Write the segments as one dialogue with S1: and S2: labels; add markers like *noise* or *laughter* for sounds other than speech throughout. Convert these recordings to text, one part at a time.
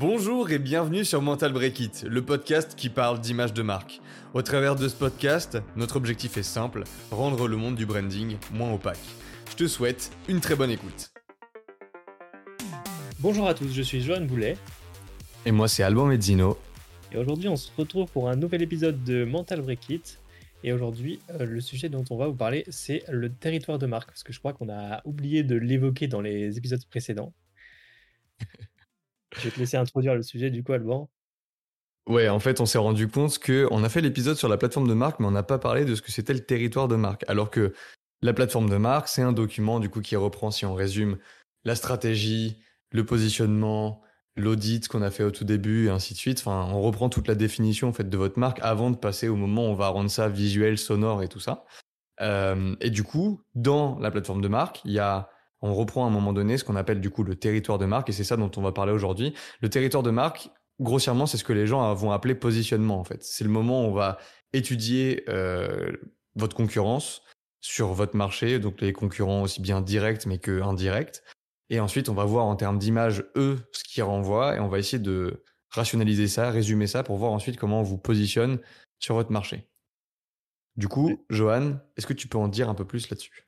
S1: Bonjour et bienvenue sur Mental Break It, le podcast qui parle d'image de marque. Au travers de ce podcast, notre objectif est simple, rendre le monde du branding moins opaque. Je te souhaite une très bonne écoute.
S2: Bonjour à tous, je suis Johan Boulet.
S1: Et moi c'est Alban Mezzino.
S2: Et aujourd'hui on se retrouve pour un nouvel épisode de Mental Break It. Et aujourd'hui, euh, le sujet dont on va vous parler, c'est le territoire de marque, parce que je crois qu'on a oublié de l'évoquer dans les épisodes précédents. Je vais te laisser introduire le sujet du coup, Alban.
S1: Ouais, en fait, on s'est rendu compte que on a fait l'épisode sur la plateforme de marque, mais on n'a pas parlé de ce que c'était le territoire de marque. Alors que la plateforme de marque, c'est un document du coup qui reprend, si on résume, la stratégie, le positionnement, l'audit qu'on a fait au tout début, et ainsi de suite. Enfin, on reprend toute la définition en fait de votre marque avant de passer au moment où on va rendre ça visuel, sonore et tout ça. Euh, et du coup, dans la plateforme de marque, il y a on reprend à un moment donné ce qu'on appelle du coup le territoire de marque et c'est ça dont on va parler aujourd'hui. Le territoire de marque, grossièrement, c'est ce que les gens vont appeler positionnement en fait. C'est le moment où on va étudier euh, votre concurrence sur votre marché, donc les concurrents aussi bien directs mais que indirects. Et ensuite, on va voir en termes d'image eux ce qu'ils renvoient et on va essayer de rationaliser ça, résumer ça pour voir ensuite comment on vous positionne sur votre marché. Du coup, Johan, est-ce que tu peux en dire un peu plus là-dessus?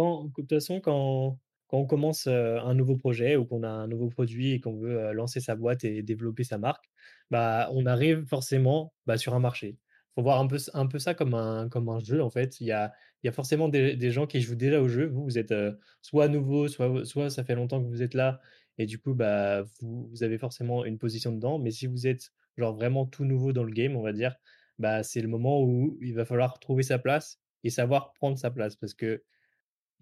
S2: Quand, de toute façon, quand, quand on commence un nouveau projet ou qu'on a un nouveau produit et qu'on veut lancer sa boîte et développer sa marque, bah, on arrive forcément bah, sur un marché. Il faut voir un peu, un peu ça comme un, comme un jeu, en fait. Il y a, y a forcément des, des gens qui jouent déjà au jeu. Vous, vous êtes soit nouveau, soit, soit ça fait longtemps que vous êtes là et du coup, bah, vous, vous avez forcément une position dedans. Mais si vous êtes genre vraiment tout nouveau dans le game, on va dire, bah, c'est le moment où il va falloir trouver sa place et savoir prendre sa place parce que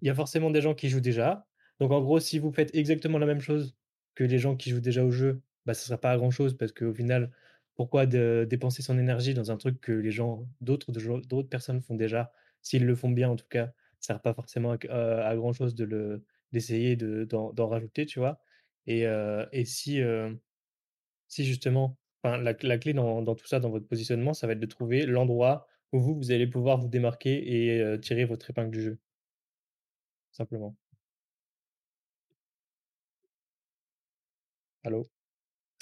S2: il y a forcément des gens qui jouent déjà. Donc en gros, si vous faites exactement la même chose que les gens qui jouent déjà au jeu, bah, ça ne sera pas à grand chose parce qu'au final, pourquoi dépenser son énergie dans un truc que les gens, d'autres, personnes font déjà, s'ils le font bien en tout cas, ça ne sert pas forcément à, grand chose de le, d'essayer de, d'en, rajouter, tu vois? Et, euh, euh, si justement, la, la clé dans, dans, tout ça, dans votre positionnement, ça va être de trouver l'endroit où vous, vous allez pouvoir vous démarquer et euh, tirer votre épingle du jeu simplement. Allô? *laughs*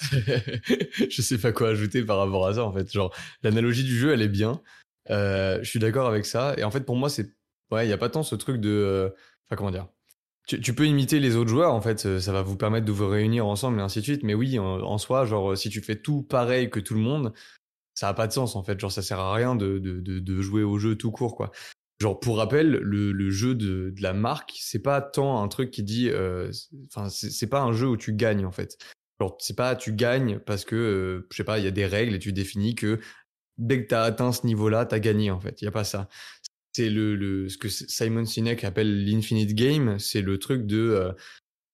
S1: Je sais pas quoi ajouter par rapport à ça en fait. Genre l'analogie du jeu elle est bien. Euh, je suis d'accord avec ça. Et en fait pour moi c'est ouais il y a pas tant ce truc de euh, enfin comment dire? Tu, peux imiter les autres joueurs en fait. Ça va vous permettre de vous réunir ensemble et ainsi de suite. Mais oui en, soi genre si tu fais tout pareil que tout le monde ça a pas de sens en fait. Genre ça sert à rien de, de, de jouer au jeu tout court quoi. Genre pour rappel, le, jeu de, la marque, c'est pas tant un truc qui dit, euh, enfin c'est pas un jeu où tu gagnes en fait. Genre c'est pas tu gagnes parce que euh, je sais pas, il y a des règles et tu définis que dès que t'as atteint ce niveau-là, t'as gagné en fait. Il y a pas ça. C'est le, le ce que Simon Sinek appelle l'infinite game, c'est le truc de euh,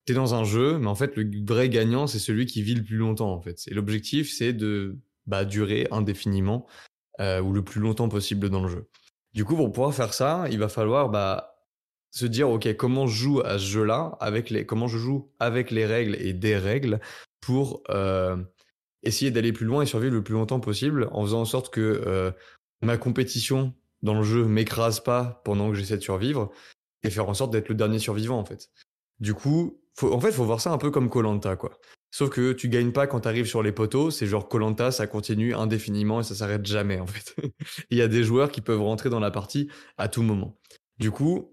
S1: t'es dans un jeu, mais en fait le vrai gagnant c'est celui qui vit le plus longtemps en fait. Et l'objectif c'est de bah, durer indéfiniment euh, ou le plus longtemps possible dans le jeu. Du coup, pour pouvoir faire ça, il va falloir bah, se dire, OK, comment je joue à ce jeu-là, avec les, comment je joue avec les règles et des règles pour euh, essayer d'aller plus loin et survivre le plus longtemps possible en faisant en sorte que euh, ma compétition dans le jeu m'écrase pas pendant que j'essaie de survivre et faire en sorte d'être le dernier survivant en fait. Du coup, faut, en fait, faut voir ça un peu comme Colanta quoi. Sauf que tu gagnes pas quand tu arrives sur les poteaux, c'est genre Colanta, ça continue indéfiniment et ça s'arrête jamais en fait. *laughs* Il y a des joueurs qui peuvent rentrer dans la partie à tout moment. Du coup,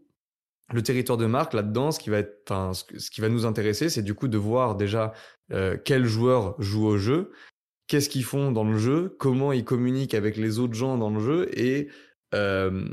S1: le territoire de marque là-dedans, ce qui va être, ce qui va nous intéresser, c'est du coup de voir déjà euh, quels joueurs jouent au jeu, qu'est-ce qu'ils font dans le jeu, comment ils communiquent avec les autres gens dans le jeu et euh,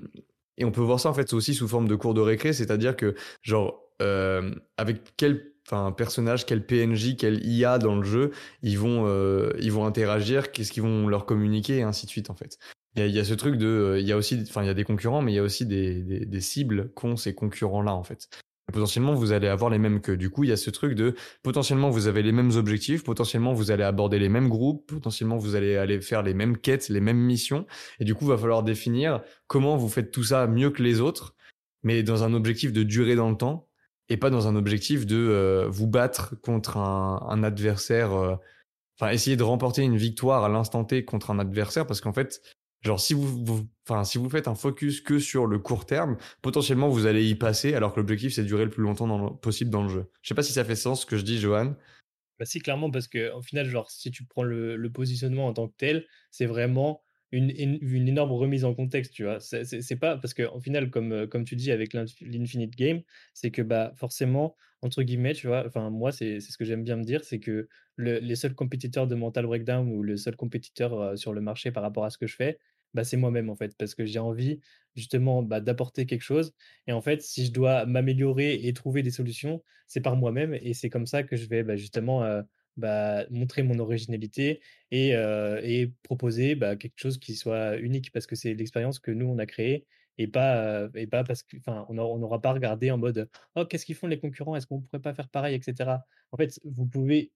S1: et on peut voir ça en fait aussi sous forme de cours de récré, c'est-à-dire que genre euh, avec quel enfin personnage, quel PNJ, quel IA dans le jeu, ils vont euh, ils vont interagir, qu'est-ce qu'ils vont leur communiquer et ainsi de suite en fait. Il y y a ce truc de, euh, il y a aussi, enfin il y a des concurrents, mais il y a aussi des, des, des cibles qu'ont ces concurrents là en fait. potentiellement vous allez avoir les mêmes que. Du coup il y a ce truc de potentiellement vous avez les mêmes objectifs, potentiellement vous allez aborder les mêmes groupes, potentiellement vous allez aller faire les mêmes quêtes, les mêmes missions, et du coup va falloir définir comment vous faites tout ça mieux que les autres, mais dans un objectif de durée dans le temps et pas dans un objectif de euh, vous battre contre un, adversaire. Euh, enfin, essayer de remporter une victoire à l'instant T contre un adversaire, parce qu'en fait, genre si vous, enfin si vous faites un focus que sur le court terme, potentiellement vous allez y passer, alors que l'objectif c'est de durer le plus longtemps possible dans le jeu. Je sais pas si ça fait sens ce que je dis, Johan.
S2: Bah si, clairement, parce qu'au final, genre, si tu prends le positionnement en tant que tel, c'est vraiment une, une, énorme remise en contexte, tu vois? C'est pas parce qu'au final, comme, euh, comme tu dis avec l'Inf- l'Infinite Game, c'est que bah forcément, entre guillemets, tu vois, enfin, moi, c'est ce que j'aime bien me dire, c'est que le- les seuls compétiteurs de Mental Breakdown ou le seul compétiteur euh, sur le marché par rapport à ce que je fais, bah, c'est moi-même, en fait, parce que j'ai envie justement bah, d'apporter quelque chose. Et en fait, si je dois m'améliorer et trouver des solutions, c'est par moi-même et c'est comme ça que je vais bah, justement euh, bah, montrer mon originalité et, et proposer bah, quelque chose qui soit unique parce que c'est l'expérience que nous on a créée et pas et pas parce que enfin on n'aura pas regardé en mode oh qu'est-ce qu'ils font les concurrents? Est-ce qu'on pourrait pas faire pareil? etc en fait vous pouvez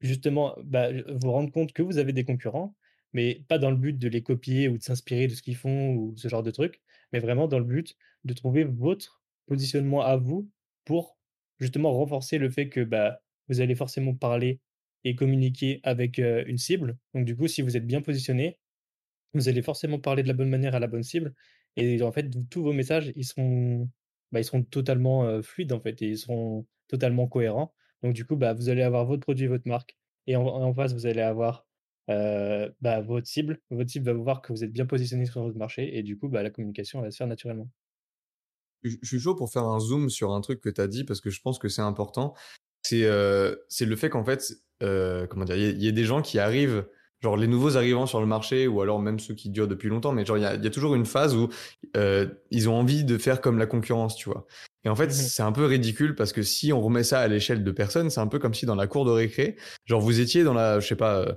S2: Justement, bah, vous rendre compte que vous avez des concurrents, mais pas dans le but de les copier ou de s'inspirer de ce qu'ils font ou ce genre de trucs, mais vraiment dans le but de trouver votre positionnement à vous pour justement renforcer le fait que bah, vous allez forcément parler et communiquer avec une cible. Donc du coup, si vous êtes bien positionné, vous allez forcément parler de la bonne manière à la bonne cible et en fait, tous vos messages, ils seront, bah, ils seront totalement, fluides, en fait et ils seront totalement cohérents. Donc du coup, bah, vous allez avoir votre produit, votre marque et en face, vous allez avoir, bah, votre cible. Votre cible va vous voir que vous êtes bien positionné sur votre marché et du coup, bah, la communication, va se faire naturellement.
S1: Je suis chaud pour faire un zoom sur un truc que tu as dit parce que je pense que c'est important. C'est c'est le fait qu'en fait, heu, comment dire? Il y y ait des gens qui arrivent, genre les nouveaux arrivants sur le marché ou alors même ceux qui durent depuis longtemps, mais genre il y a y a toujours une phase où, heu, ils ont envie de faire comme la concurrence, tu vois? Et en fait,
S2: Mmh
S1: c'est un peu ridicule parce que si on remet ça à l'échelle de personnes, c'est un peu comme si dans la cour de récré, genre vous étiez dans la je sais pas, heu,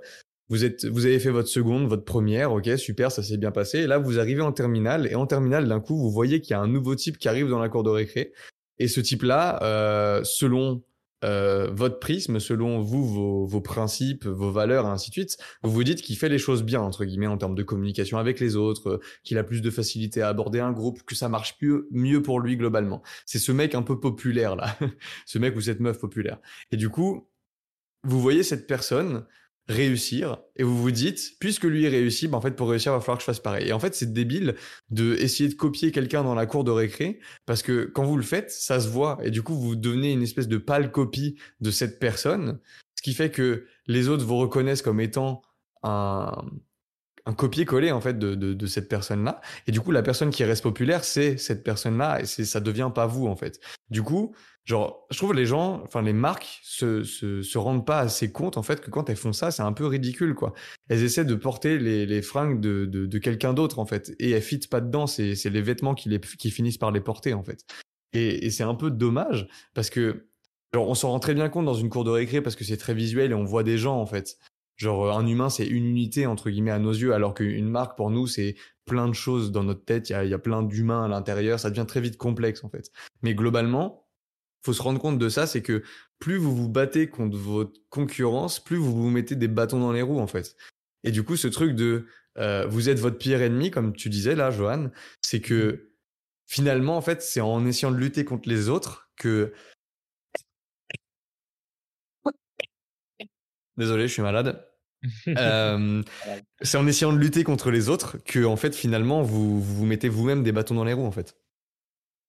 S1: vous êtes vous avez fait votre seconde, votre première, OK, super, ça s'est bien passé et là vous arrivez en terminale et en terminale d'un coup, vous voyez qu'il y a un nouveau type qui arrive dans la cour de récré et ce type-là, selon euh, votre prisme, selon vous, vos, vos principes, vos valeurs, et ainsi de suite, vous vous dites qu'il fait les choses bien, entre guillemets, en termes de communication avec les autres, euh, qu'il a plus de facilité à aborder un groupe, que ça marche mieux, mieux pour lui globalement. C'est ce mec un peu populaire, là. *laughs* ce mec ou cette meuf populaire. Et du coup, vous voyez cette personne réussir. Et vous vous dites puisque lui réussit bah en fait pour réussir il va falloir que je fasse pareil. Et en fait c'est débile de essayer de copier quelqu'un dans la cour de récré parce que quand vous le faites ça se voit. Et du coup vous devenez une espèce de pâle copie de cette personne. Ce qui fait que les autres vous reconnaissent comme étant un un copier-coller en fait de, de, cette personne-là. Et du coup, la personne qui reste populaire, c'est cette personne-là, et ça devient pas vous en fait. Du coup, genre, je trouve les gens, enfin les marques, se, se, se rendent pas assez compte en fait que quand elles font ça, c'est un peu ridicule quoi. Elles essaient de porter les, les fringues de, de, de quelqu'un d'autre en fait, et elles fitent pas dedans. C'est c'est les vêtements qui les qui finissent par les porter en fait. Et, et c'est un peu dommage parce que genre, on s'en rend très bien compte dans une cour de récré parce que c'est très visuel et on voit des gens en fait. Genre, euh, un humain, c'est une unité, entre guillemets, à nos yeux, alors qu'une marque, pour nous, c'est plein de choses dans notre tête. Il y a, y a plein d'humains à l'intérieur. Ça devient très vite complexe, en fait. Mais globalement, faut se rendre compte de ça, c'est que plus vous vous battez contre votre concurrence, plus vous vous mettez des bâtons dans les roues, en fait. Et du coup, ce truc de euh, vous êtes votre pire ennemi, comme tu disais là, Johan, c'est que finalement, en fait, c'est en essayant de lutter contre les autres que Désolé, je suis malade. *laughs* Euh, c'est en essayant de lutter contre les autres que, en fait, finalement, vous vous, vous mettez vous-même des bâtons dans les roues, en fait.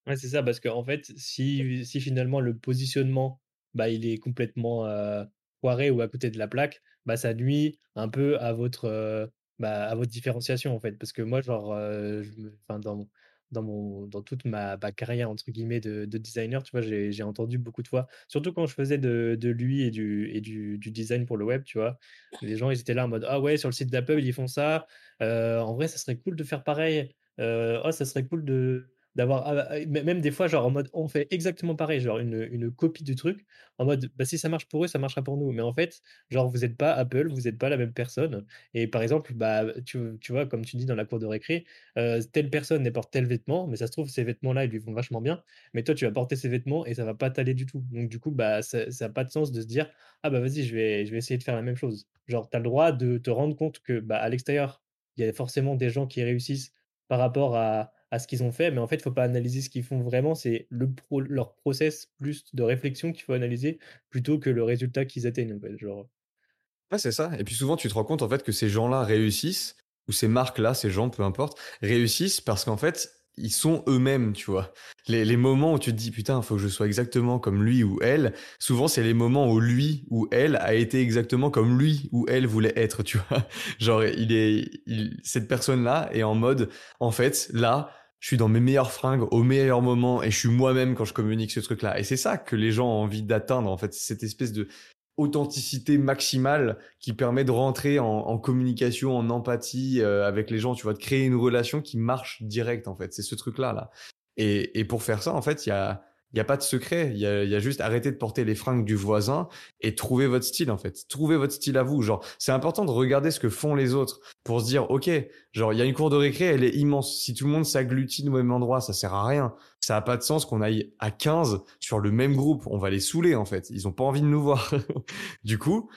S2: Ouais, c'est ça, parce qu'en fait, si, si finalement le positionnement, bah, il est complètement euh, foiré ou à côté de la plaque, bah, ça nuit un peu à votre, euh, bah, à votre différenciation, en fait. Parce que moi, genre, euh, je me- enfin, dans, dans, mon, dans toute ma, carrière, entre guillemets, de, de designer, tu vois, j'ai, j'ai entendu beaucoup de fois, surtout quand je faisais de, de lui et, du, et du, du design pour le web, tu vois, les gens, ils étaient là en mode, ah ouais, sur le site d'Apple, ils font ça, en vrai, ça serait cool de faire pareil, oh, ça serait cool de D'avoir ah, ah, même des fois, genre en mode on fait exactement pareil, genre une, une copie du truc, en mode bah, si ça marche pour eux, ça marchera pour nous. Mais en fait, genre vous n'êtes pas Apple, vous n'êtes pas la même personne. Et par exemple, bah, tu, vois, comme tu dis dans la cour de récré, telle personne porte tel vêtement, mais ça se trouve, ces vêtements-là, ils lui vont vachement bien. Mais toi, tu vas porter ces vêtements et ça va pas t'aller du tout. Donc du coup, bah, ça n'a pas de sens de se dire ah bah vas-y, je vais, je vais essayer de faire la même chose. Genre, tu as le droit de te rendre compte que bah, à l'extérieur, il y a forcément des gens qui réussissent par rapport à à ce qu'ils ont fait, mais en fait, il faut pas analyser ce qu'ils font vraiment, c'est leur process plus de réflexion qu'il faut analyser plutôt que le résultat qu'ils atteignent, genre.
S1: C'est ça. Et puis souvent, tu te rends compte, en fait, que ces gens-là réussissent, ou ces marques-là, ces gens, peu importe, réussissent parce qu'en fait, ils sont eux-mêmes, tu vois. Les, moments où tu te dis putain, il faut que je sois exactement comme lui ou elle, souvent c'est les moments où lui ou elle a été exactement comme lui ou elle voulait être, tu vois. *laughs* Genre, il est, cette personne-là est en mode, en fait, là, je suis dans mes meilleures fringues au meilleur moment et je suis moi-même quand je communique ce truc-là. Et c'est ça que les gens ont envie d'atteindre, en fait, cette espèce de authenticité maximale qui permet de rentrer en, communication, en empathie euh, avec les gens, tu vois, de créer une relation qui marche direct en fait. C'est ce truc-là là. Et, et pour faire ça, en fait, il y a il n'y a pas de secret. Il y a, juste arrêter de porter les fringues du voisin et trouver votre style, en fait. Trouver votre style à vous. Genre, c'est important de regarder ce que font les autres pour se dire, OK, genre, il y a une cour de récré, elle est immense. Si tout le monde s'agglutine au même endroit, ça sert à rien. Ça n'a pas de sens qu'on aille à 15 sur le même groupe. On va les saouler, en fait. Ils ont pas envie de nous *laughs* voir. du coup,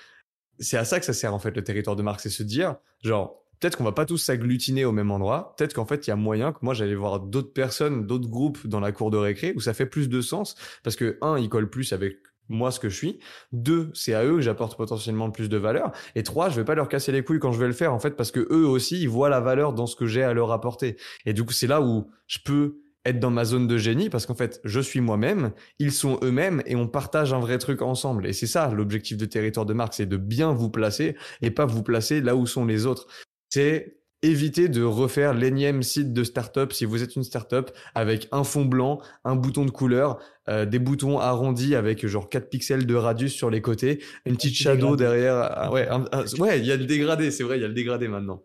S1: c'est à ça que ça sert, en fait, le territoire de marque. C'est se dire, genre, peut-être qu'on va pas tous s'agglutiner au même endroit. Peut-être qu'en fait, il y a moyen que moi, j'allais voir d'autres personnes, d'autres groupes dans la cour de récré où ça fait plus de sens parce que un, ils collent plus avec moi ce que je suis. Deux, c'est à eux que j'apporte potentiellement plus de valeur. Et trois, je vais pas leur casser les couilles quand je vais le faire en fait parce que eux aussi, ils voient la valeur dans ce que j'ai à leur apporter. Et du coup, c'est là où je peux être dans ma zone de génie parce qu'en fait, je suis moi-même, ils sont eux-mêmes et on partage un vrai truc ensemble. Et c'est ça l'objectif de territoire de marque, c'est de bien vous placer et pas vous placer là où sont les autres c'est éviter de refaire l'énième site de startup si vous êtes une startup avec un fond blanc, un bouton de couleur, euh, des boutons arrondis avec genre 4 pixels de radius sur les côtés, une petite shadow derrière. Ah ouais, ouais, il y a le dégradé, c'est vrai, il y a le dégradé maintenant.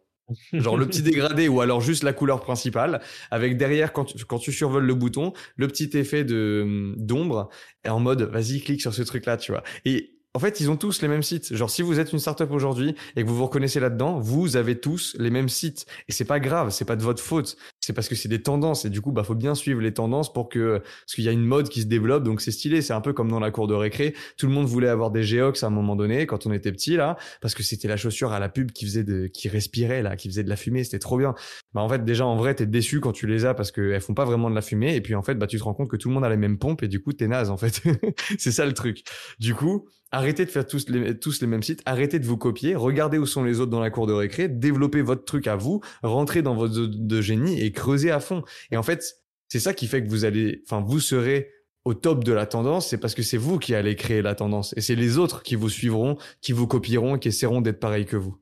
S1: Genre le petit dégradé ou alors juste la couleur principale avec derrière quand tu, quand tu survoles le bouton, le petit effet de d'ombre et en mode vas-y clique sur ce truc là, tu vois. Et en fait, ils ont tous les mêmes sites. Genre, si vous êtes une startup aujourd'hui et que vous vous reconnaissez là-dedans, vous avez tous les mêmes sites. Et c'est pas grave, c'est pas de votre faute. C'est parce que c'est des tendances. Et du coup, bah, faut bien suivre les tendances pour que, parce qu'il y a une mode qui se développe, donc c'est stylé. C'est un peu comme dans la cour de récré. Tout le monde voulait avoir des Geox à un moment donné, quand on était petit, là, parce que c'était la chaussure à la pub qui faisait de, qui respirait, là, qui faisait de la fumée. C'était trop bien. Bah, en fait, déjà, en vrai, t'es déçu quand tu les as parce qu'elles font pas vraiment de la fumée. Et puis, en fait, bah, tu te rends compte que tout le monde a les mêmes pompes et du coup, t'es naze, en fait. *laughs* c'est ça le truc. Du coup, Arrêtez de faire tous les, tous les mêmes sites, arrêtez de vous copier, regardez où sont les autres dans la cour de récré, développez votre truc à vous, rentrez dans votre zone de génie et creusez à fond. Et en fait, c'est ça qui fait que vous allez, enfin, vous serez au top de la tendance, c'est parce que c'est vous qui allez créer la tendance. Et c'est les autres qui vous suivront, qui vous copieront, qui essaieront d'être pareils que vous.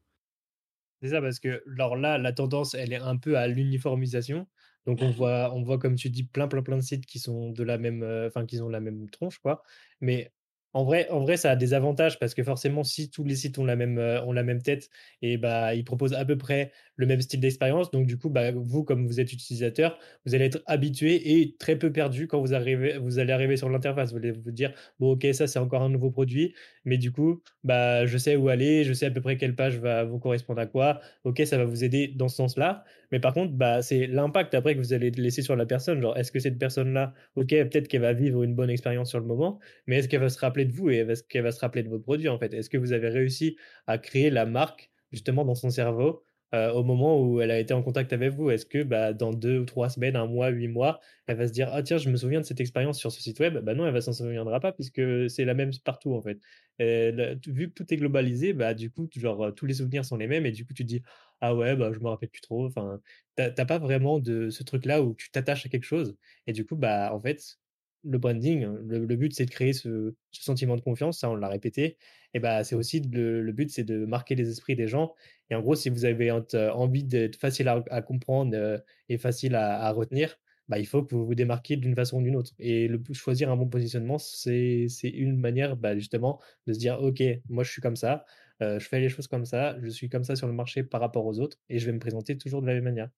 S2: C'est ça, parce que alors là, la tendance, elle est un peu à l'uniformisation. Donc on voit, on voit, comme tu dis, plein, plein, plein de sites qui sont de la même, euh, enfin, qui ont la même tronche, quoi. Mais en vrai, ça a des avantages parce que forcément, si tous les sites ont la même, euh, ont la même tête, et bah, ils proposent à peu près le même style d'expérience. Donc, du coup, bah, vous, comme vous êtes utilisateur, vous allez être habitué et très peu perdu quand vous allez arriver sur l'interface. Vous allez vous dire, bon, ok, ça, c'est encore un nouveau produit, mais du coup, bah, je sais où aller, je sais à peu près quelle page va vous correspondre à quoi. Ok, ça va vous aider dans ce sens-là. Mais par contre, bah, c'est l'impact après que vous allez laisser sur la personne. Genre, est-ce que cette personne-là, ok, peut-être qu'elle va vivre une bonne expérience sur le moment, mais est-ce qu'elle va se rappeler de vous et est-ce qu'elle va se rappeler de votre produit en fait? Est-ce que vous avez réussi à créer la marque justement dans son cerveau euh, au moment où elle a été en contact avec vous? Est-ce que bah, dans deux ou trois semaines, un mois, huit mois, elle va se dire Ah tiens, je me souviens de cette expérience sur ce site web? Bah non, elle va s'en souviendra pas puisque c'est la même partout en fait. vu que tout est globalisé, bah du coup, genre, tous les souvenirs sont les mêmes et du coup, tu dis Ah ouais, bah je me rappelle plus trop. Enfin, t'as pas vraiment de ce truc-là où tu t'attaches à quelque chose et du coup, bah en fait, le branding, le, but, c'est de créer ce, sentiment de confiance, ça, on l'a répété. Et bah, c'est aussi le, but, c'est de marquer les esprits des gens. Et en gros, si vous avez envie d'être facile à, comprendre euh, et facile à, retenir, bah, il faut que vous vous démarquiez d'une façon ou d'une autre. Et choisir un bon positionnement, c'est une manière bah, justement de se dire, OK, moi, je suis comme ça, euh, je fais les choses comme ça, je suis comme ça sur le marché par rapport aux autres, et je vais me présenter toujours de la même manière.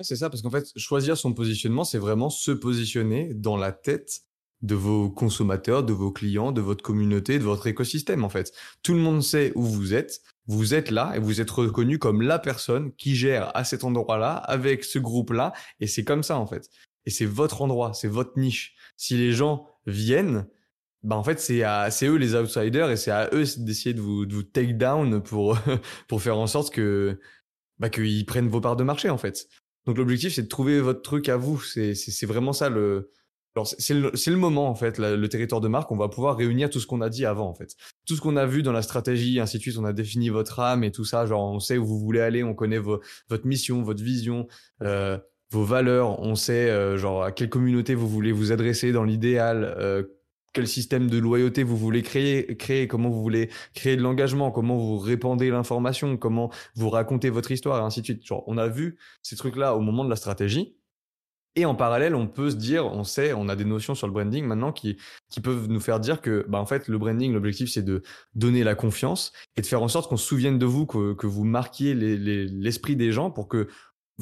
S1: C'est ça, parce qu'en fait, choisir son positionnement, c'est vraiment se positionner dans la tête de vos consommateurs, de vos clients, de votre communauté, de votre écosystème, en fait. Tout le monde sait où vous êtes. Vous êtes là et vous êtes reconnu comme la personne qui gère à cet endroit-là, avec ce groupe-là. Et c'est comme ça, en fait. Et c'est votre endroit, c'est votre niche. Si les gens viennent, bah en fait c'est à c'est eux les outsiders et c'est à eux d'essayer de vous de vous take down pour *laughs* pour faire en sorte que bah qu'ils prennent vos parts de marché en fait. Donc l'objectif, c'est de trouver votre truc à vous. C'est vraiment ça le. C'est le, le, moment en fait, le territoire de marque. On va pouvoir réunir tout ce qu'on a dit avant en fait, tout ce qu'on a vu dans la stratégie, ainsi de suite. On a défini votre âme et tout ça. Genre, on sait où vous voulez aller, on connaît votre mission, votre vision, euh, vos valeurs, on sait euh, genre à quelle communauté vous voulez vous adresser dans l'idéal, euh, quel système de loyauté vous voulez créer, créer, comment vous voulez créer de l'engagement, comment vous répandez l'information, comment vous racontez votre histoire, et ainsi de suite. Genre, on a vu ces trucs-là au moment de la stratégie. Et en parallèle, on peut se dire, on sait, on a des notions sur le branding maintenant qui, qui peuvent nous faire dire que, bah, en fait, le branding, l'objectif, c'est de donner la confiance et de faire en sorte qu'on se souvienne de vous, que, que vous marquiez l'esprit les, des gens pour que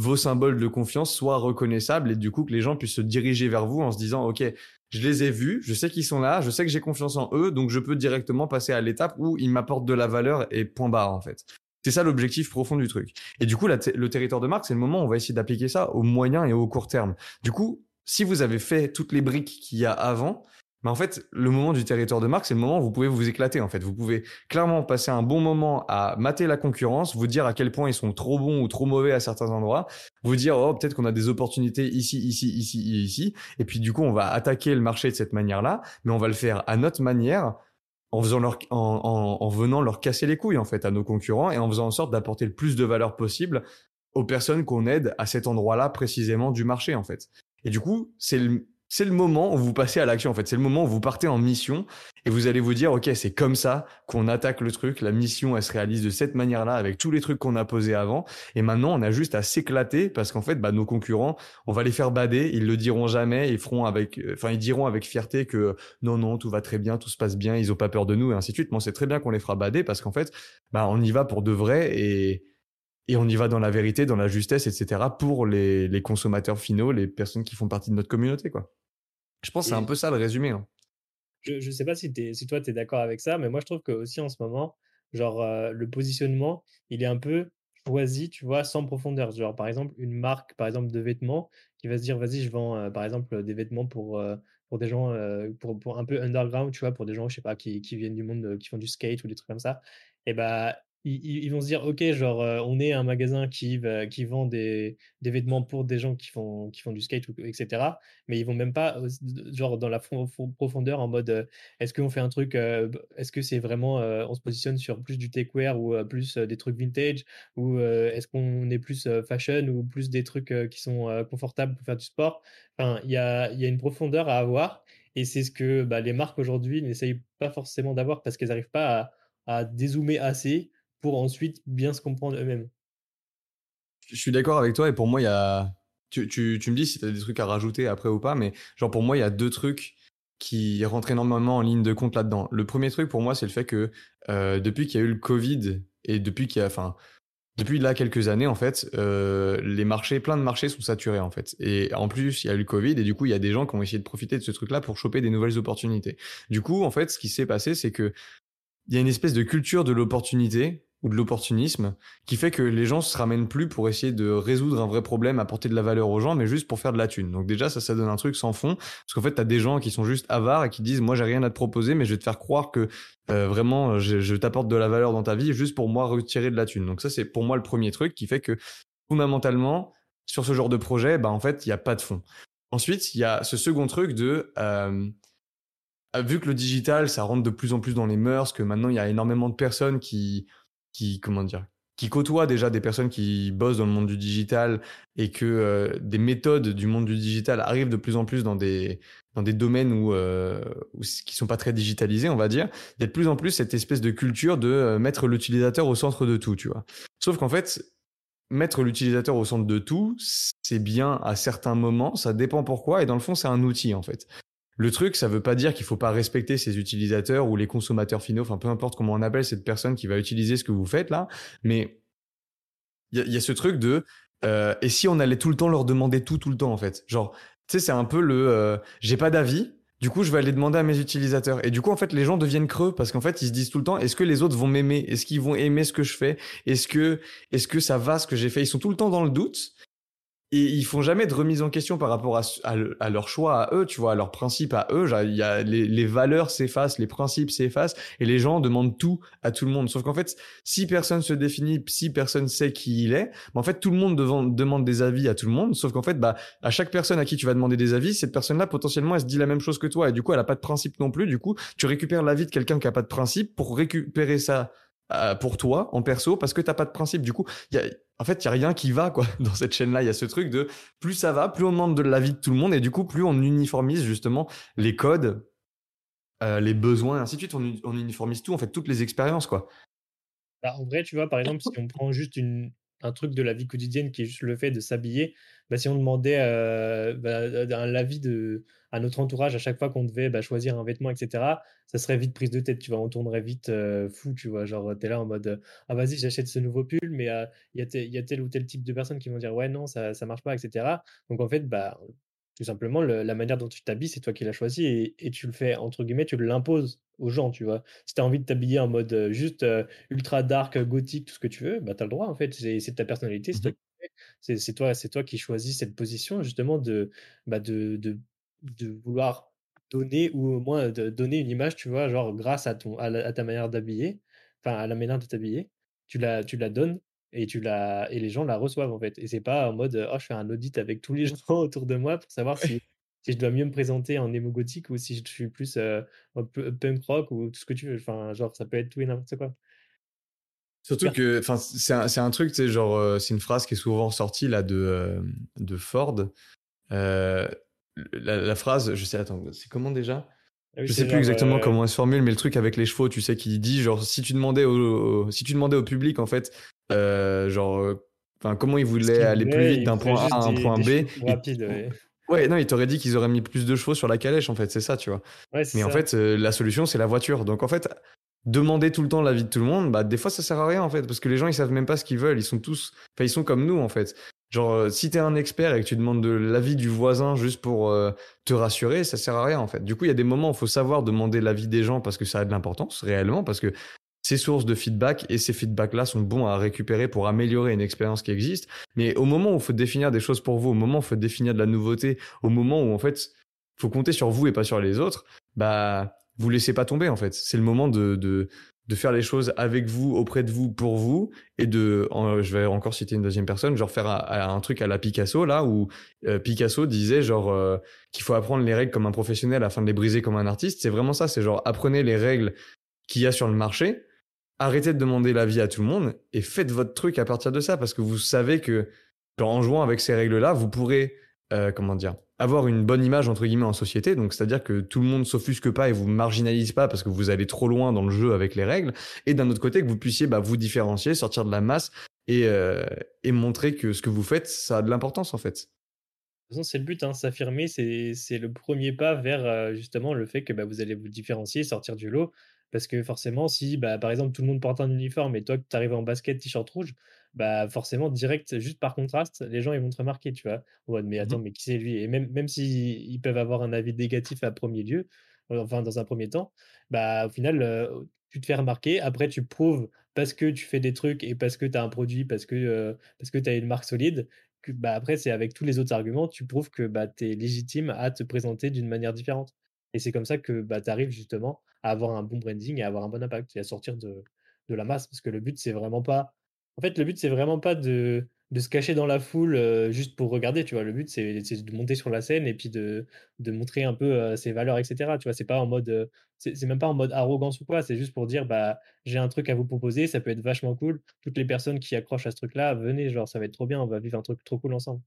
S1: vos symboles de confiance soient reconnaissables et du coup que les gens puissent se diriger vers vous en se disant, OK, je les ai vus, je sais qu'ils sont là, je sais que j'ai confiance en eux, donc je peux directement passer à l'étape où ils m'apportent de la valeur et point barre, en fait. C'est ça l'objectif profond du truc. Et du coup, le territoire de marque, c'est le moment où on va essayer d'appliquer ça au moyen et au court terme. Du coup, si vous avez fait toutes les briques qu'il y a avant, mais en fait, le moment du territoire de marque, c'est le moment où vous pouvez vous éclater. En fait, vous pouvez clairement passer un bon moment à mater la concurrence, vous dire à quel point ils sont trop bons ou trop mauvais à certains endroits, vous dire oh peut-être qu'on a des opportunités ici, ici, ici ici, et puis du coup on va attaquer le marché de cette manière-là, mais on va le faire à notre manière, en, en, venant leur casser les couilles en fait à nos concurrents et en faisant en sorte d'apporter le plus de valeur possible aux personnes qu'on aide à cet endroit-là précisément du marché en fait. Et du coup, c'est le, c'est le moment où vous passez à l'action en fait. C'est le moment où vous partez en mission et vous allez vous dire ok c'est comme ça qu'on attaque le truc. La mission elle se réalise de cette manière-là avec tous les trucs qu'on a posés avant. Et maintenant on a juste à s'éclater parce qu'en fait bah, nos concurrents on va les faire bader. Ils le diront jamais. Ils feront avec, euh, enfin ils diront avec fierté que non non tout va très bien, tout se passe bien, ils ont pas peur de nous et ainsi de suite. Moi c'est très bien qu'on les fera bader parce qu'en fait bah on y va pour de vrai et et on y va dans la vérité, dans la justesse, etc. pour les, les consommateurs finaux, les personnes qui font partie de notre communauté, quoi. Je pense que c'est un peu ça le résumé. Hein.
S2: Je ne sais pas si, es, si toi, tu es d'accord avec ça, mais moi, je trouve que aussi en ce moment, genre, le positionnement, il est un peu choisi, tu vois, sans profondeur. Genre, par exemple, une marque, par exemple, de vêtements, qui va se dire, vas-y, je vends, par exemple, des vêtements pour, pour des gens, pour, pour, un peu underground, tu vois, pour des gens, je sais pas, qui, qui viennent du monde, qui font du skate ou des trucs comme ça. Et bah, ils, vont se dire, OK, genre, on est un magasin qui, vend des, vêtements pour des gens qui font, du skate, etc. Mais ils vont même pas, genre, dans la profondeur en mode, est-ce qu'on fait un truc, est-ce que c'est vraiment, on se positionne sur plus du techwear ou plus des trucs vintage, ou est-ce qu'on est plus fashion ou plus des trucs qui sont confortables pour faire du sport? Enfin, il y a, une profondeur à avoir. Et c'est ce que bah, les marques aujourd'hui n'essayent pas forcément d'avoir parce qu'elles n'arrivent pas à dézoomer assez pour ensuite bien se comprendre eux-mêmes.
S1: Je suis d'accord avec toi et pour moi, il y a. Tu, tu, me dis si tu as des trucs à rajouter après ou pas, mais genre pour moi, il y a deux trucs qui rentrent énormément en ligne de compte là-dedans. Le premier truc pour moi, c'est le fait que euh, depuis qu'il y a eu le Covid et depuis qu'il y a. Enfin, depuis là quelques années, en fait, euh, les marchés, plein de marchés sont saturés, en fait. Et en plus, il y a eu le Covid, et du coup, il y a des gens qui ont essayé de profiter de ce truc-là pour choper des nouvelles opportunités. Du coup, en fait, ce qui s'est passé, c'est que il y a une espèce de culture de l'opportunité ou de l'opportunisme qui fait que les gens se ramènent plus pour essayer de résoudre un vrai problème, apporter de la valeur aux gens, mais juste pour faire de la thune. Donc déjà, ça, ça donne un truc sans fond, parce qu'en fait, tu as des gens qui sont juste avares et qui disent, moi, j'ai rien à te proposer, mais je vais te faire croire que euh, vraiment, je, je t'apporte de la valeur dans ta vie juste pour moi retirer de la thune. Donc ça, c'est pour moi le premier truc qui fait que fondamentalement, sur ce genre de projet, bah en fait, il n'y a pas de fond. Ensuite, il y a ce second truc de euh, vu que le digital, ça rentre de plus en plus dans les mœurs, que maintenant il y a énormément de personnes qui qui comment dire qui côtoient déjà des personnes qui bossent dans le monde du digital et que euh, des méthodes du monde du digital arrivent de plus en plus dans des dans des domaines où, euh, où qui sont pas très digitalisés, on va dire, il y a de plus en plus cette espèce de culture de euh, mettre l'utilisateur au centre de tout, tu vois. Sauf qu'en fait, mettre l'utilisateur au centre de tout, c'est bien à certains moments, ça dépend pourquoi, et dans le fond, c'est un outil en fait. Le truc, ça veut pas dire qu'il faut pas respecter ses utilisateurs ou les consommateurs finaux, enfin peu importe comment on appelle cette personne qui va utiliser ce que vous faites là, mais il y, a ce truc de euh, et si on allait tout le temps leur demander tout tout le temps en fait, genre tu sais c'est un peu le euh, j'ai pas d'avis, du coup, je vais aller demander à mes utilisateurs. Et du coup, en fait, les gens deviennent creux parce qu'en fait, ils se disent tout le temps, est-ce que les autres vont m'aimer? Est-ce qu'ils vont aimer ce que je fais? Est-ce que, est-ce que ça va ce que j'ai fait? Ils sont tout le temps dans le doute et ils font jamais de remise en question par rapport à, leur choix à eux, tu vois, à leurs principes à eux. Y a les, valeurs s'effacent, les principes s'effacent, et les gens demandent tout à tout le monde. Sauf qu'en fait, si personne se définit, si personne sait qui il est, bah, en fait, tout le monde demande des avis à tout le monde. Sauf qu'en fait, bah, à chaque personne à qui tu vas demander des avis, cette personne-là, potentiellement, elle se dit la même chose que toi, et du coup, elle a pas de principe non plus. Du coup, tu récupères l'avis de quelqu'un qui a pas de principe pour récupérer ça euh, pour toi en perso parce que t'as pas de principe. Du coup, y a, en fait, il n'y a rien qui va quoi *laughs* dans cette chaîne-là. Il y a ce truc de plus ça va, plus on demande de l'avis de tout le monde et du coup, plus on uniformise justement les codes, euh, les besoins et ainsi de suite. On, on, uniformise tout, en fait, toutes les expériences quoi.
S2: Bah, en vrai, tu vois, par exemple, si on prend juste une, un truc de la vie quotidienne qui est juste le fait de s'habiller, bah, si on demandait euh, bah, l'avis de, à notre entourage à chaque fois qu'on devait bah, choisir un vêtement, etc., ça serait vite prise de tête, tu vois, on tournerait vite euh, fou, tu vois, genre t'es là en mode ah vas-y j'achète ce nouveau pull, mais euh, il y, y, a tel ou tel type de personnes qui vont dire ouais non ça ça marche pas, etc. Donc en fait bah tout simplement, la manière dont tu t'habilles, c'est toi qui l'as choisi et, tu le fais, entre guillemets, tu l'imposes aux gens, tu vois. Si tu as envie de t'habiller en mode euh, juste euh, ultra dark, gothique, tout ce que tu veux, bah, tu as le droit, en fait. C'est ta personnalité, c'est toi, mmh toi, toi qui choisis cette position, justement, de, bah, de, de, de, vouloir donner ou au moins de donner une image, tu vois, genre grâce à, ton, à, ta manière d'habiller, enfin, à la manière de t'habiller, tu la, tu la donnes et tu la et les gens la reçoivent en fait. Et c'est pas en mode oh je fais un audit avec tous les *laughs* gens autour de moi pour savoir si, si je dois mieux me présenter en émo gothique ou si je suis plus euh, punk rock ou tout ce que tu veux enfin genre ça peut être tout et n'importe quoi.
S1: Surtout que enfin c'est un, un, truc tu genre euh, c'est une phrase qui est souvent sortie là de euh, de Ford. La, la, phrase je sais attends c'est comment déjà? Ah je sais plus exactement comment elle se formule, mais le truc avec les chevaux, tu sais, qui dit genre si tu demandais au, si tu demandais au public en fait genre, euh, enfin, comment ils voulaient aller plus vite d'un point A à un point B? ouais. non, ils t'auraient dit qu'ils auraient mis plus de chevaux sur la calèche, en fait, c'est ça, tu vois. Mais en fait, euh, la solution, c'est la voiture. Donc, en fait, demander tout le temps l'avis de tout le monde, bah, des fois, ça sert à rien, en fait, parce que les gens, ils savent même pas ce qu'ils veulent. Ils sont tous, enfin, ils sont comme nous, en fait. Genre, si t'es un expert et que tu demandes de l'avis du voisin juste pour te rassurer, ça sert à rien en fait. Du coup, il y a des moments où il faut savoir demander l'avis des gens parce que ça a de l'importance réellement, parce que ces sources de feedback et ces feedbacks-là sont bons à récupérer pour améliorer une expérience qui existe. Mais au moment où il faut définir des choses pour vous, au moment où il faut définir de la nouveauté, au moment où en fait faut compter sur vous et pas sur les autres, bah vous laissez pas tomber en fait. C'est le moment de, de, faire les choses avec vous, auprès de vous, pour vous, et de, je vais encore citer une deuxième personne, genre faire un, truc à la Picasso là où euh, Picasso disait genre euh, qu'il faut apprendre les règles comme un professionnel afin de les briser comme un artiste. C'est vraiment ça, c'est genre apprenez les règles qu'il y a sur le marché arrêtez de demander l'avis à tout le monde et faites votre truc à partir de ça parce que vous savez que en jouant avec ces règles-là, vous pourrez euh, comment dire avoir une bonne image entre guillemets en société. Donc c'est-à-dire que tout le monde s'offusque pas et vous marginalise pas parce que vous allez trop loin dans le jeu avec les règles. Et d'un autre côté que vous puissiez bah, vous différencier, sortir de la masse et, euh, et montrer que ce que vous faites, ça a de l'importance en fait. De
S2: toute façon, c'est le but, hein, s'affirmer, c'est le premier pas vers euh, justement le fait que bah, vous allez vous différencier, sortir du lot. Parce que forcément, si bah, par exemple tout le monde porte un uniforme et toi tu arrives en basket, t-shirt rouge, bah forcément, direct, juste par contraste, les gens ils vont te remarquer, tu vois. En mais mmh attends, mais qui c'est lui? Et même, même s'ils ils peuvent avoir un avis négatif à premier lieu, enfin dans un premier temps, bah au final, tu te fais remarquer. Après, tu prouves parce que tu fais des trucs et parce que tu as un produit, parce que, parce que tu as une marque solide, que bah, après, c'est avec tous les autres arguments, tu prouves que bah, tu es légitime à te présenter d'une manière différente. Et c'est comme ça que bah, tu arrives justement à avoir un bon branding et à avoir un bon impact et à sortir de, la masse. Parce que le but, c'est vraiment pas. En fait, le but, c'est vraiment pas de, se cacher dans la foule juste pour regarder, tu vois. Le but, c'est de monter sur la scène et puis de, montrer un peu ses valeurs, etc. Tu vois, c'est pas en mode. c'est même pas en mode arrogance ou quoi, c'est juste pour dire, bah, j'ai un truc à vous proposer, ça peut être vachement cool. Toutes les personnes qui accrochent à ce truc-là, venez, genre, ça va être trop bien, on va vivre un truc trop cool ensemble.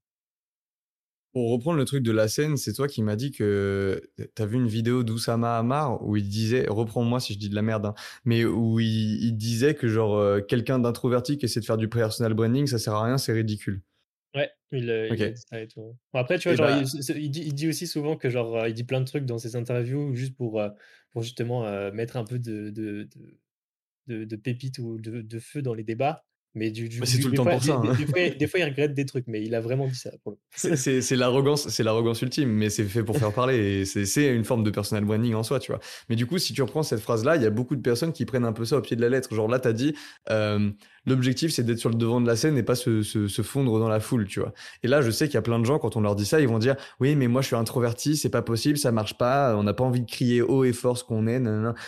S1: Pour reprendre le truc de la scène, c'est toi qui m'as dit que tu as vu une vidéo d'Oussama Amar où il disait, reprends-moi si je dis de la merde, hein, mais où il, disait que genre euh, quelqu'un d'introverti qui essaie de faire du personal branding, ça sert à rien, c'est ridicule.
S2: Ouais, il, euh, dit ça et tout. après, tu vois, genre, bah il, dit, aussi souvent que genre, euh, il dit plein de trucs dans ses interviews juste pour, pour justement mettre un peu de, de, de, de pépites ou de feu dans les débats. Mais du, du,
S1: bah, c'est tout le temps pour ça.
S2: Hein. Des, fois, il regrette des trucs, mais il a vraiment dit ça.
S1: c'est l'arrogance, c'est l'arrogance ultime, mais c'est fait pour faire parler. C'est une forme de personal branding en soi, tu vois. Mais du coup, si tu reprends cette phrase-là, il y a beaucoup de personnes qui prennent un peu ça au pied de la lettre. Genre là, t'as dit, euh, l'objectif, c'est d'être sur le devant de la scène et pas se, se, fondre dans la foule, tu vois. Et là, je sais qu'il y a plein de gens, quand on leur dit ça, ils vont dire, oui, mais moi, je suis introverti, c'est pas possible, ça marche pas, on n'a pas envie de crier haut et fort ce qu'on est.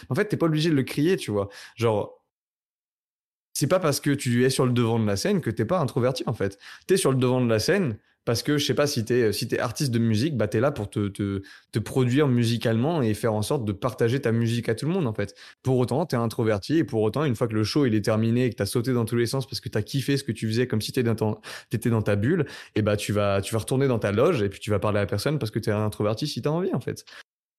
S1: En fait, t'es pas obligé de le crier, tu vois. Genre, c'est pas parce que tu es sur le devant de la scène que t'es pas introverti en fait. T'es sur le devant de la scène, Parce que je sais pas, si tu es, si es artiste de musique, bah, tu es là pour te, te, te, produire musicalement et faire en sorte de partager ta musique à tout le monde, en fait. Pour autant, tu es introverti et pour autant, une fois que le show il est terminé et que tu as sauté dans tous les sens parce que tu as kiffé ce que tu faisais comme si tu étais dans ta bulle, et bah, tu vas, tu vas retourner dans ta loge et puis tu vas parler à la personne parce que tu es introverti si tu as envie, en fait.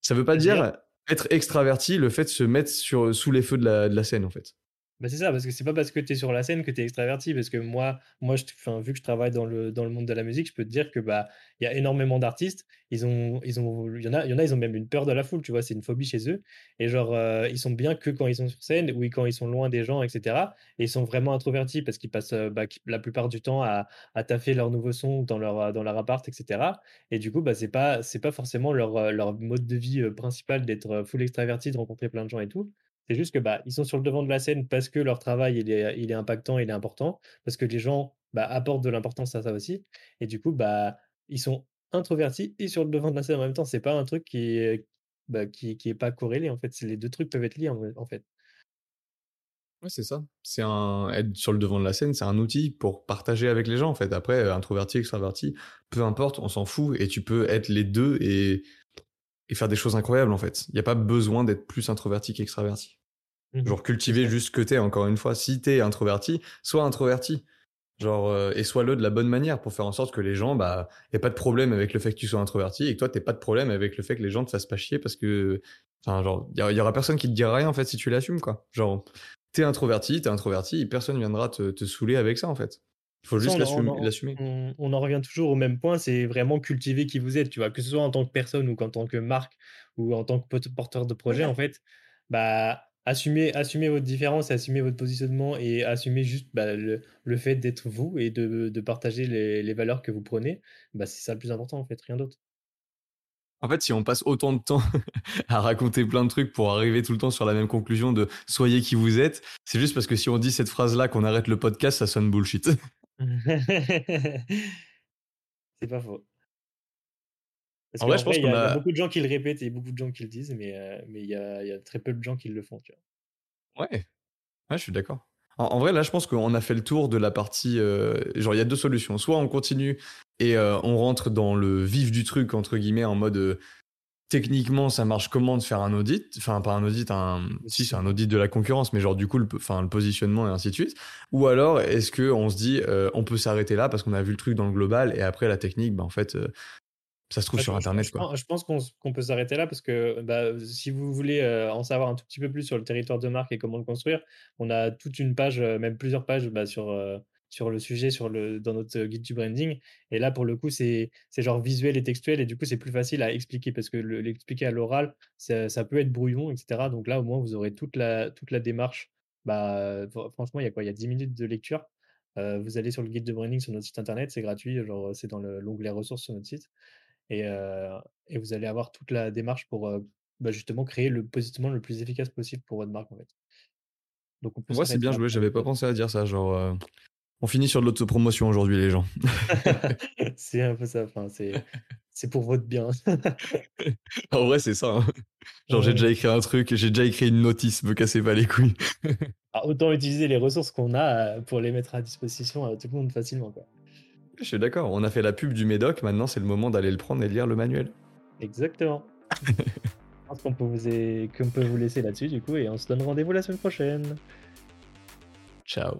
S1: Ça veut pas dire être extraverti, le fait de se mettre sur, sous les feux de la, de la scène, en fait.
S2: Bah, c'est ça, parce que c'est pas parce que tu es sur la scène que tu es extraverti. Parce que moi, moi je, vu que je travaille dans le, dans le monde de la musique, je peux te dire que bah y a énormément d'artistes. Ils ont, ils ont, il y en a, y en a, ils ont même une peur de la foule. Tu vois, c'est une phobie chez eux. Et genre, euh, ils sont bien que quand ils sont sur scène ou quand ils sont loin des gens, etc. Et ils sont vraiment introvertis parce qu'ils passent euh, bah, la plupart du temps à, à taffer leur nouveau son dans leur, dans leur appart, etc. Et du coup, bah c'est pas, pas forcément leur, euh, leur mode de vie principal d'être full extraverti, de rencontrer plein de gens et tout. C'est juste que bah, ils sont sur le devant de la scène parce que leur travail il est, il est impactant, il est important, parce que les gens bah, apportent de l'importance à ça aussi. Et du coup, bah, ils sont introvertis et sur le devant de la scène en même temps. C'est pas un truc qui est, bah, qui, qui est pas corrélé en fait. Les deux trucs peuvent être liés en, fait.
S1: Ouais, c'est ça. C'est un être sur le devant de la scène, c'est un outil pour partager avec les gens en fait. Après, introverti, extraverti, peu importe, on s'en fout et tu peux être les deux et et faire des choses incroyables en fait. Il n'y a pas besoin d'être plus introverti qu'extraverti. Mmh Genre cultiver juste ce que t'es, encore une fois. Si t'es introverti, sois introverti. Genre, euh, et sois-le de la bonne manière pour faire en sorte que les gens, bah, aient pas de problème avec le fait que tu sois introverti et que toi, t'aies pas de problème avec le fait que les gens te fassent pas chier parce que, enfin, genre, il y, aura personne qui te dira rien en fait si tu l'assumes, quoi. Genre, t'es introverti, t'es introverti, et personne viendra te, te saouler avec ça en fait. Il faut juste l'assumer.
S2: On, en revient toujours au même point, c'est vraiment cultiver qui vous êtes, tu vois, que ce soit en tant que personne ou en tant que marque ou en tant que porteur de projet, en fait, bah, assumez, assumez votre différence, assumez votre positionnement et assumez juste bah, le, fait d'être vous et de, partager les, valeurs que vous prenez, bah, c'est ça le plus important, en fait, rien d'autre.
S1: En fait, si on passe autant de temps *laughs* à raconter plein de trucs pour arriver tout le temps sur la même conclusion de soyez qui vous êtes, c'est juste parce que si on dit cette phrase-là qu'on arrête le podcast, ça sonne bullshit. *laughs* *laughs*
S2: C'est pas faux. Parce En vrai, je pense il y a beaucoup de gens qui le répètent et beaucoup de gens qui le disent, mais euh, mais il y a il y a très peu de gens qui le font, tu
S1: vois? Ouais. Ouais, je suis d'accord. En vrai, là, je pense qu'on a fait le tour de la partie, euh, genre, il y a deux solutions. Soit on continue et euh, on rentre dans le vif du truc, entre guillemets, en mode, techniquement, ça marche comment de faire un audit? Enfin, pas un audit, un... si c'est un audit de la concurrence, mais genre du coup, le, enfin, le positionnement et ainsi de suite. Ou alors, est-ce que on se dit, euh, on peut s'arrêter là parce qu'on a vu le truc dans le global et après la technique, bah, en fait, euh, ça se trouve sur Internet.
S2: Je, quoi. je pense qu'on peut s'arrêter là parce que bah, si vous voulez euh, en savoir un tout petit peu plus sur le territoire de marque et comment le construire, on a toute une page, même plusieurs pages bah, sur sur le sujet sur le, dans notre guide du branding. Et là, pour le coup, c'est genre visuel et textuel. Et du coup, c'est plus facile à expliquer parce que l'expliquer à l'oral, ça, peut être brouillon, etc. Donc là, au moins, vous aurez toute la, toute la démarche. Bah, franchement, il y a quoi? Il y a 10 minutes de lecture. Euh, vous allez sur le guide de branding sur notre site internet, c'est gratuit, genre c'est dans l'onglet ressources sur notre site. Et, euh, et, vous allez avoir toute la démarche pour euh, bah, justement créer le positionnement le plus efficace possible pour votre marque en fait.
S1: Donc on peut Moi, c'est bien joué, j'avais pas pensé à dire ça. Genre, on finit sur de l'autopromotion aujourd'hui, les gens. *laughs*
S2: c'est un peu ça. Enfin, c'est pour votre bien. *laughs*
S1: en vrai, c'est ça. Hein. Genre, j'ai déjà écrit un truc, j'ai déjà écrit une notice, me cassez pas les couilles. *laughs*
S2: Ah, autant utiliser les ressources qu'on a euh, pour les mettre à disposition à tout le monde facilement. Quoi.
S1: Je suis d'accord. On a fait la pub du Médoc. Maintenant, c'est le moment d'aller le prendre et lire le manuel.
S2: Exactement. Je pense qu'on peut, vous... peut vous laisser là-dessus, du coup, et on se donne rendez-vous la semaine prochaine.
S1: Ciao.